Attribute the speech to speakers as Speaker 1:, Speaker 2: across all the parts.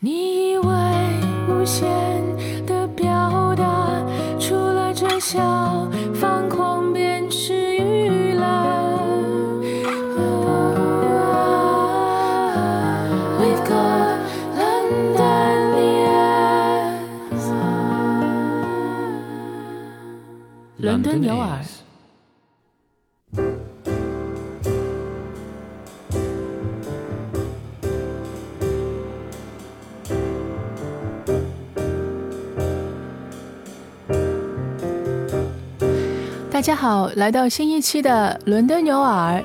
Speaker 1: 你以为无限的表达，除了这笑，放狂便是娱乐。We've got London ears，伦敦有耳。大家好，来到新一期的伦敦牛耳，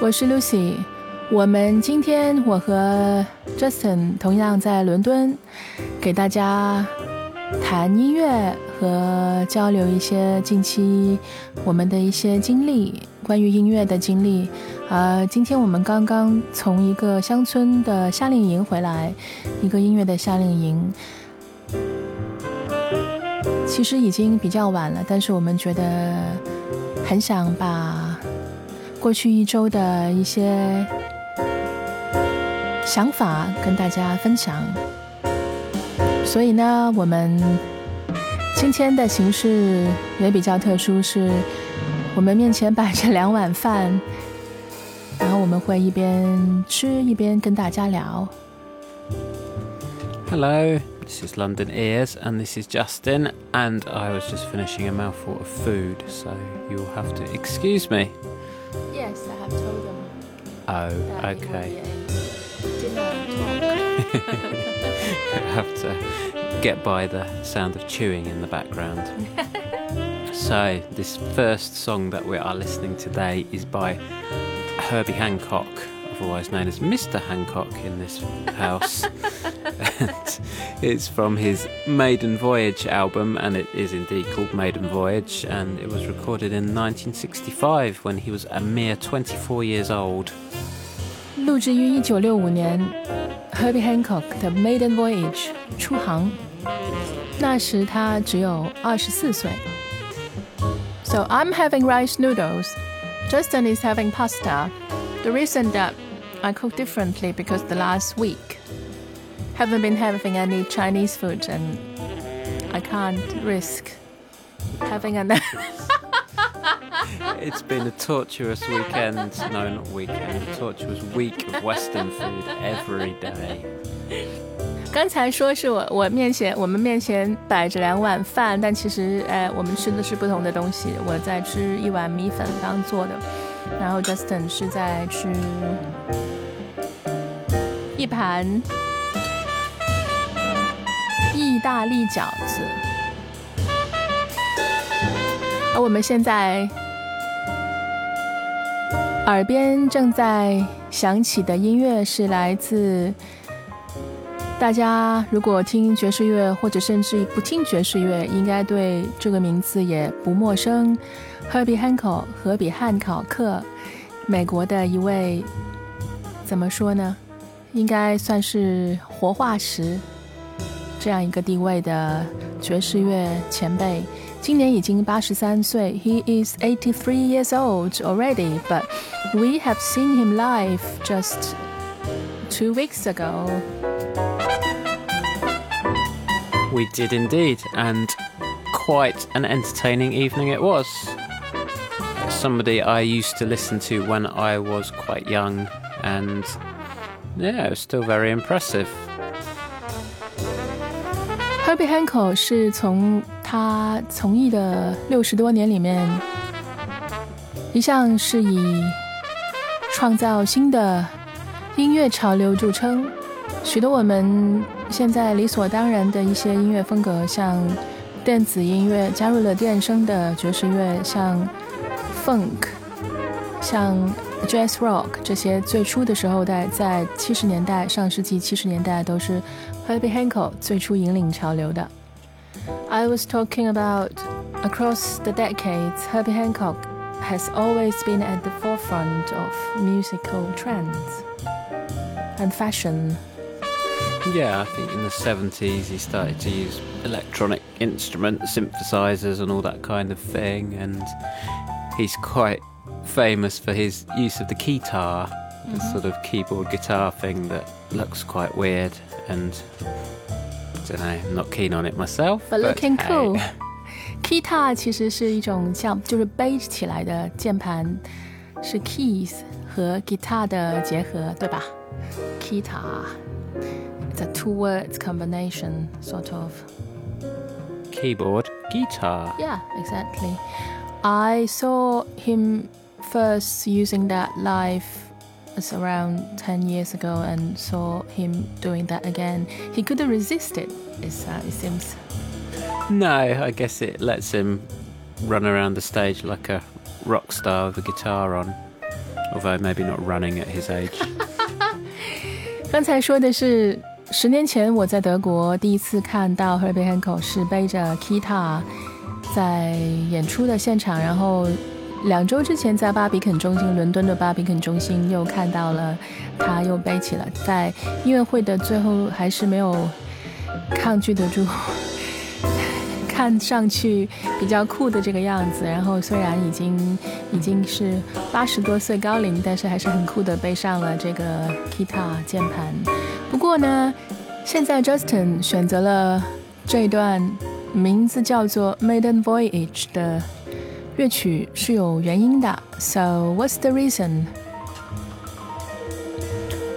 Speaker 1: 我是 Lucy。我们今天我和 Justin 同样在伦敦，给大家谈音乐和交流一些近期我们的一些经历，关于音乐的经历。呃，今天我们刚刚从一个乡村的夏令营回来，一个音乐的夏令营。其实已经比较晚了，但是我们觉得很想把过去一周的一些想法跟大家分享。所以呢，我们今天的形式也比较特殊，是我们面前摆着两碗饭，然后我们会一边吃一边跟大家聊。
Speaker 2: Hello, this is London Ears, and this is Justin, and I was just finishing a mouthful of food, so you'll have to excuse me.
Speaker 1: Yes, I have told them.
Speaker 2: Oh, okay.
Speaker 1: Dinner
Speaker 2: I have to get by the sound of chewing in the background. so, this first song that we are listening today is by Herbie Hancock, otherwise known as Mr. Hancock in this house. and it's from his Maiden Voyage album, and it is indeed called Maiden Voyage, and it was recorded in 1965 when he was a mere 24 years old.
Speaker 1: 录制于一九六五年，Herbie Hancock 的《Maiden Voyage》出航，那时他只有二十四岁。So I'm having rice noodles. Justin is having pasta. The reason that I cook differently because the last week haven't been having any Chinese food and I can't risk having another.
Speaker 2: It's been a torturous weekend. No, not weekend. A torturous week of Western food every day.
Speaker 1: 刚才说是我我面前我们面前摆着两碗饭，但其实呃我们吃的是不同的东西。我在吃一碗米粉刚做的，然后 Justin 是在吃一盘意 大利饺子。而我们现在耳边正在响起的音乐是来自。大家如果听爵士乐，或者甚至不听爵士乐，应该对这个名字也不陌生。Herbie Hancock，荷比汉考克，美国的一位，怎么说呢？应该算是活化石这样一个地位的爵士乐前辈。今年已经八十三岁，He is eighty three years old already, but we have seen him live just two weeks ago.
Speaker 2: We did indeed, and quite an entertaining evening it was. Somebody I used to listen to when I was quite young, and yeah, it was still very impressive.
Speaker 1: Herbie Hancock 是从他从艺的六十多年里面，一向是以创造新的音乐潮流著称。许多我们现在理所当然的一些音乐风格，像电子音乐加入了电声的爵士乐，像 funk，像 jazz rock 这些，最初的时候在在七十年代，上世纪七十年代都是 Herbie Hancock 最初引领潮流的。I was talking about across the decades, Herbie Hancock has always been at the forefront of musical trends and fashion.
Speaker 2: Yeah, I think in the 70s he started to use electronic instruments, synthesizers, and all that kind of thing, and he's quite famous for his use of the guitar, the sort of keyboard guitar thing that looks quite weird and don't know, I'm not keen on it myself.
Speaker 1: But looking
Speaker 2: hey.
Speaker 1: cool. Guitar 其实是一种像就是背起来的键盘，是 keys 和 guitar 的结合，对吧？Guitar. It's a two words combination, sort of.
Speaker 2: Keyboard, guitar.
Speaker 1: Yeah, exactly. I saw him first using that live was around 10 years ago and saw him doing that again, he couldn't resist it, uh, it seems.
Speaker 2: No, I guess it lets him run around the stage like a rock star with a guitar on, although maybe not running at his age.
Speaker 1: 刚才说的是十年前我在德国第一次看到 Herbie Hancock 是背着 Keytar 在演出的现场，然后两周之前在巴比肯中心，伦敦的巴比肯中心又看到了他又背起了，在音乐会的最后还是没有抗拒得住。看上去比较酷的这个样子，然后虽然已经已经是八十多岁高龄，但是还是很酷的背上了这个 guitar 键盘。不过呢，现在 Justin 选择了这段名字叫做《Maiden Voyage》的乐曲是有原因的。So what's the reason?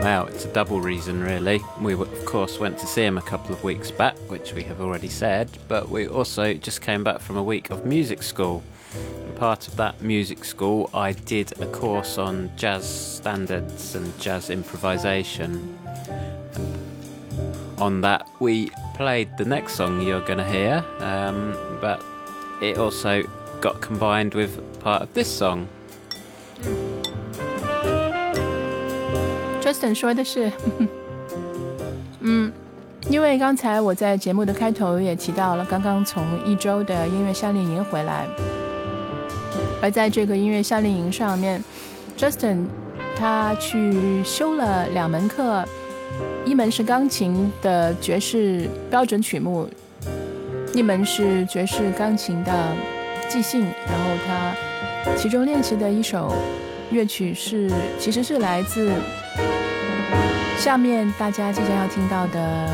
Speaker 2: Wow, it's a double reason, really. We, of course, went to see him a couple of weeks back, which we have already said, but we also just came back from a week of music school. And part of that music school, I did a course on jazz standards and jazz improvisation. And on that, we played the next song you're going to hear, um, but it also got combined with part of this song.
Speaker 1: Justin 说的是，嗯，因为刚才我在节目的开头也提到了，刚刚从一周的音乐夏令营回来，而在这个音乐夏令营上面，Justin 他去修了两门课，一门是钢琴的爵士标准曲目，一门是爵士钢琴的 即兴，然后他其中练习的一首乐曲是，其实是来自。下面大家即将要听到的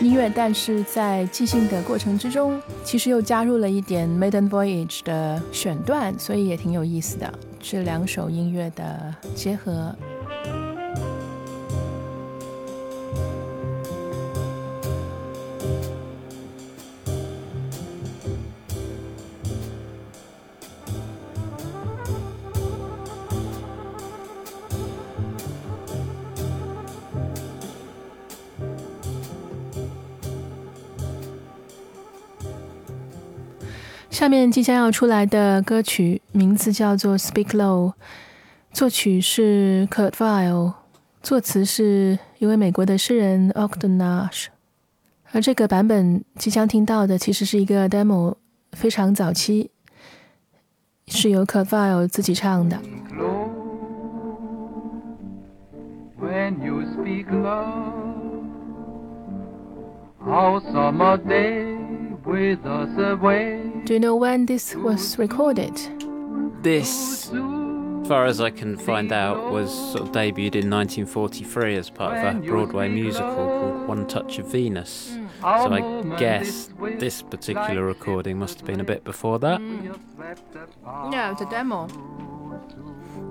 Speaker 1: 音乐，但是在即兴的过程之中，其实又加入了一点《Maiden Voyage》的选段，所以也挺有意思的。这两首音乐的结合。下面即将要出来的歌曲名字叫做《Speak Low》，作曲是 Kurt Vile，作词是一位美国的诗人 Ogden Nash。而这个版本即将听到的其实是一个 demo，非常早期，是由 Kurt Vile 自己唱的。When you speak low. Do you know when this was recorded?
Speaker 2: This, as far as I can find out, was sort of debuted in 1943 as part of a Broadway musical called One Touch of Venus. So I guess this particular recording must have been a bit before that.
Speaker 1: Yeah, it's a demo.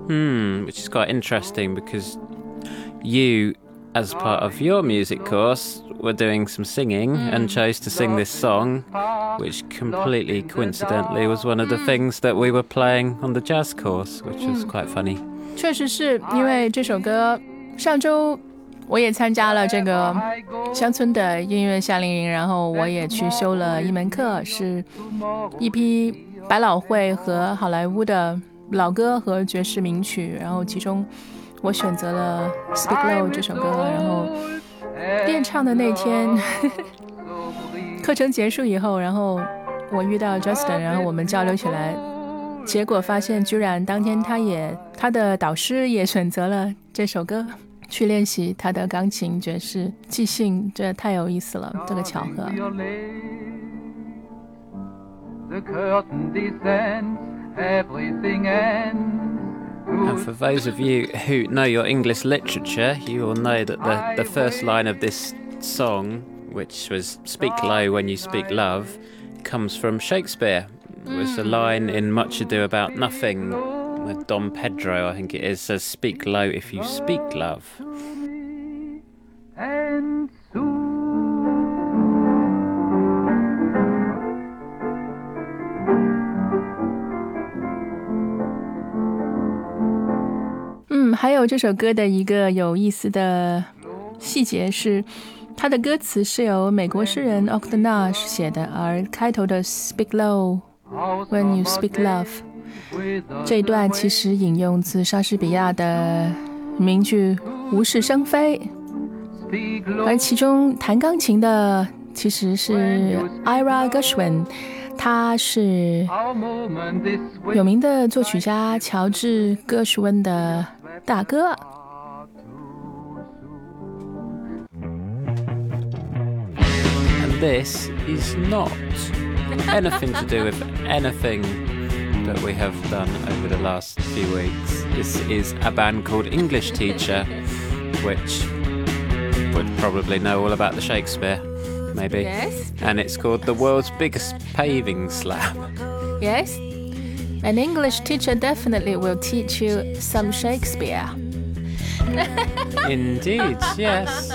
Speaker 2: Hmm, which is quite interesting because you, as part of your music course, were doing some singing and chose to sing this song, which completely coincidentally was one of the things that we were playing on the jazz course, which was quite funny.
Speaker 1: 确实是因为这首歌，上周我也参加了这个乡村的音乐夏令营，然后我也去修了一门课，是一批百老汇和好莱坞的老歌和爵士名曲，然后其中 我选择了《Speak Low》这首歌，然后。练唱的那天，课程结束以后，然后我遇到 Justin，然后我们交流起来，结果发现居然当天他也他的导师也选择了这首歌去练习他的钢琴爵士即兴，这太有意思了，这个巧合。
Speaker 2: And for those of you who know your English literature, you will know that the, the first line of this song, which was Speak Low When You Speak Love, comes from Shakespeare. It was a line in Much Ado About Nothing, with Don Pedro, I think it is, says, Speak low if you speak love.
Speaker 3: And
Speaker 1: 还有这首歌的一个有意思的细节是，它的歌词是由美国诗人 Octa Nash 写的，而开头的 "Speak low when you speak love" 这一段其实引用自莎士比亚的名句“无事生非”，而其中弹钢琴的其实是 Ira Gershwin，他是有名的作曲家乔治·戈什温的。大哥。
Speaker 2: And this is not anything to do with anything that we have done over the last few weeks. This is a band called English Teacher, which would probably know all about the Shakespeare, maybe.
Speaker 1: Yes.
Speaker 2: And it's called the world's biggest paving slab.
Speaker 1: Yes. An English teacher definitely will teach you some Shakespeare.
Speaker 2: Indeed, yes.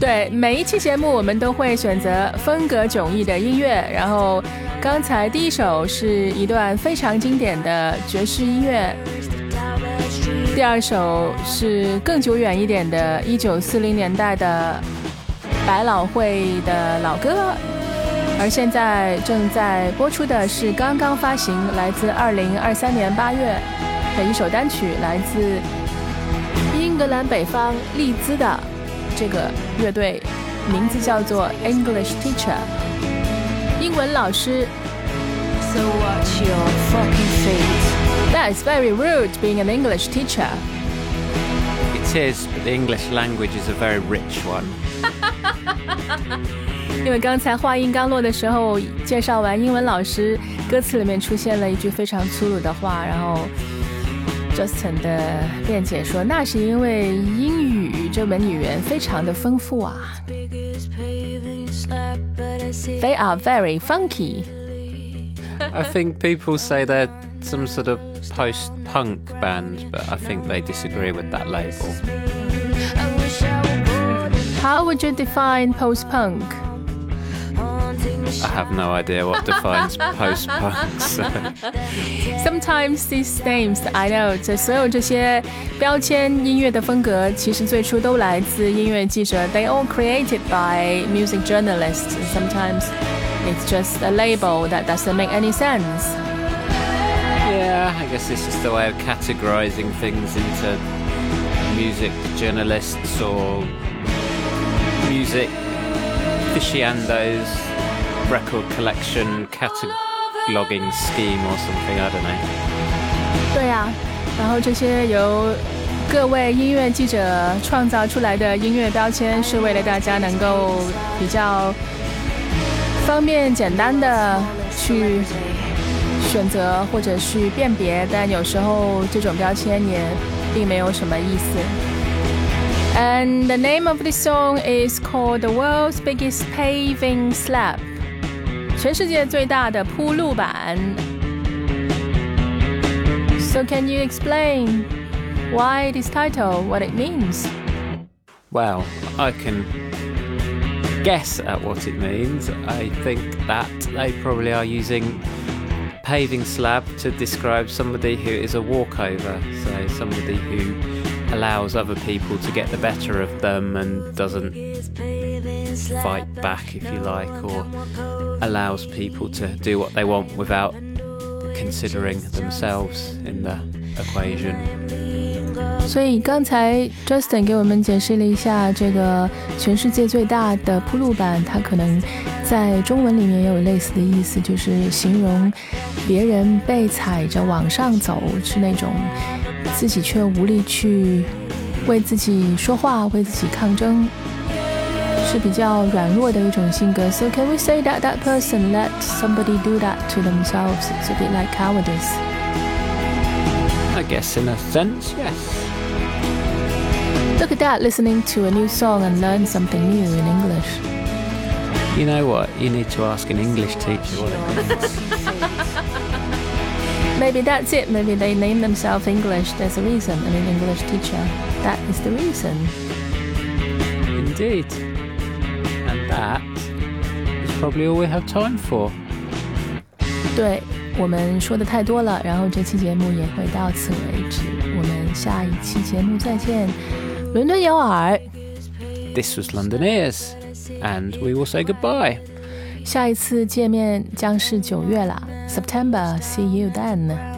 Speaker 1: 对，每一期节目我们都会选择风格迥异的音乐。然后，刚才第一首是一段非常经典的爵士音乐，第二首是更久远一点的一九四零年代的百老汇的老歌。而现在正在播出的是刚刚发行、来自2023年8月的一首单曲，来自英格兰北方利兹的这个乐队，名字叫做 English Teacher，英文老师。So watch your fucking feet. That's very rude being an English teacher.
Speaker 2: It is, but the English language is a very rich one.
Speaker 1: 因为刚才话音刚落的时候，介绍完英文老师，歌词里面出现了一句非常粗鲁的话，然后 Justin 的辩解说，那是因为英语这门语言非常的丰富啊。They are very funky.
Speaker 2: I think people say they're some sort of post-punk band, but I think they disagree with that label.
Speaker 1: How would you define post-punk?
Speaker 2: I have no idea what defines post-punk. So.
Speaker 1: Sometimes these names I know，这所有这些标签音乐的风格，其实最初都来自音乐记者。They all created by music journalists. Sometimes it's just a label that doesn't make any sense.
Speaker 2: Yeah, I guess this is the way of categorizing things into music journalists or music aficionados record collection cataloging scheme or something. I don't know.
Speaker 1: 对呀、啊，然后这些由各位音乐记者创造出来的音乐标签，是为了大家能够比较方便、简单的去选择或者去辨别，但有时候这种标签也并没有什么意思。And the name of this song is called "The World's Biggest Paving Slab." 全世界最大的铺路板。So can you explain why this title, what it means?
Speaker 2: Well, I can guess at what it means. I think that they probably are using paving slab to describe somebody who is a walkover, so somebody who allows other people to get the better of them and doesn't fight back, if you like, or allows people to do what they want without considering themselves in the equation.
Speaker 1: 所以刚才 Justin 给我们解释了一下这个全世界最大的铺路板，它可能在中文里面也有类似的意思，就是形容别人被踩着往上走，是那种自己却无力去为自己说话、为自己抗争。是比较软弱的一种性格。So can we say that that person let somebody do that to themselves? It's a bit like cowardice.
Speaker 2: I guess in a sense, yes.
Speaker 1: Look at that, listening to a new song and learn something new in English.
Speaker 2: You know what? You need to ask an English teacher what it means.
Speaker 1: Maybe that's it. Maybe they name themselves English. There's a reason. I mean, English teacher. That is the reason.
Speaker 2: Indeed. And that is probably all we have time for.
Speaker 1: 对我们说的太多了，然后这期节目也会到此为止。我们下一期节目再见。伦敦有耳，
Speaker 2: This was London Ears, and we will say goodbye.
Speaker 1: 下一次见面将是九月啦，September。See you then。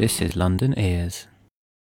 Speaker 2: This is London Ears.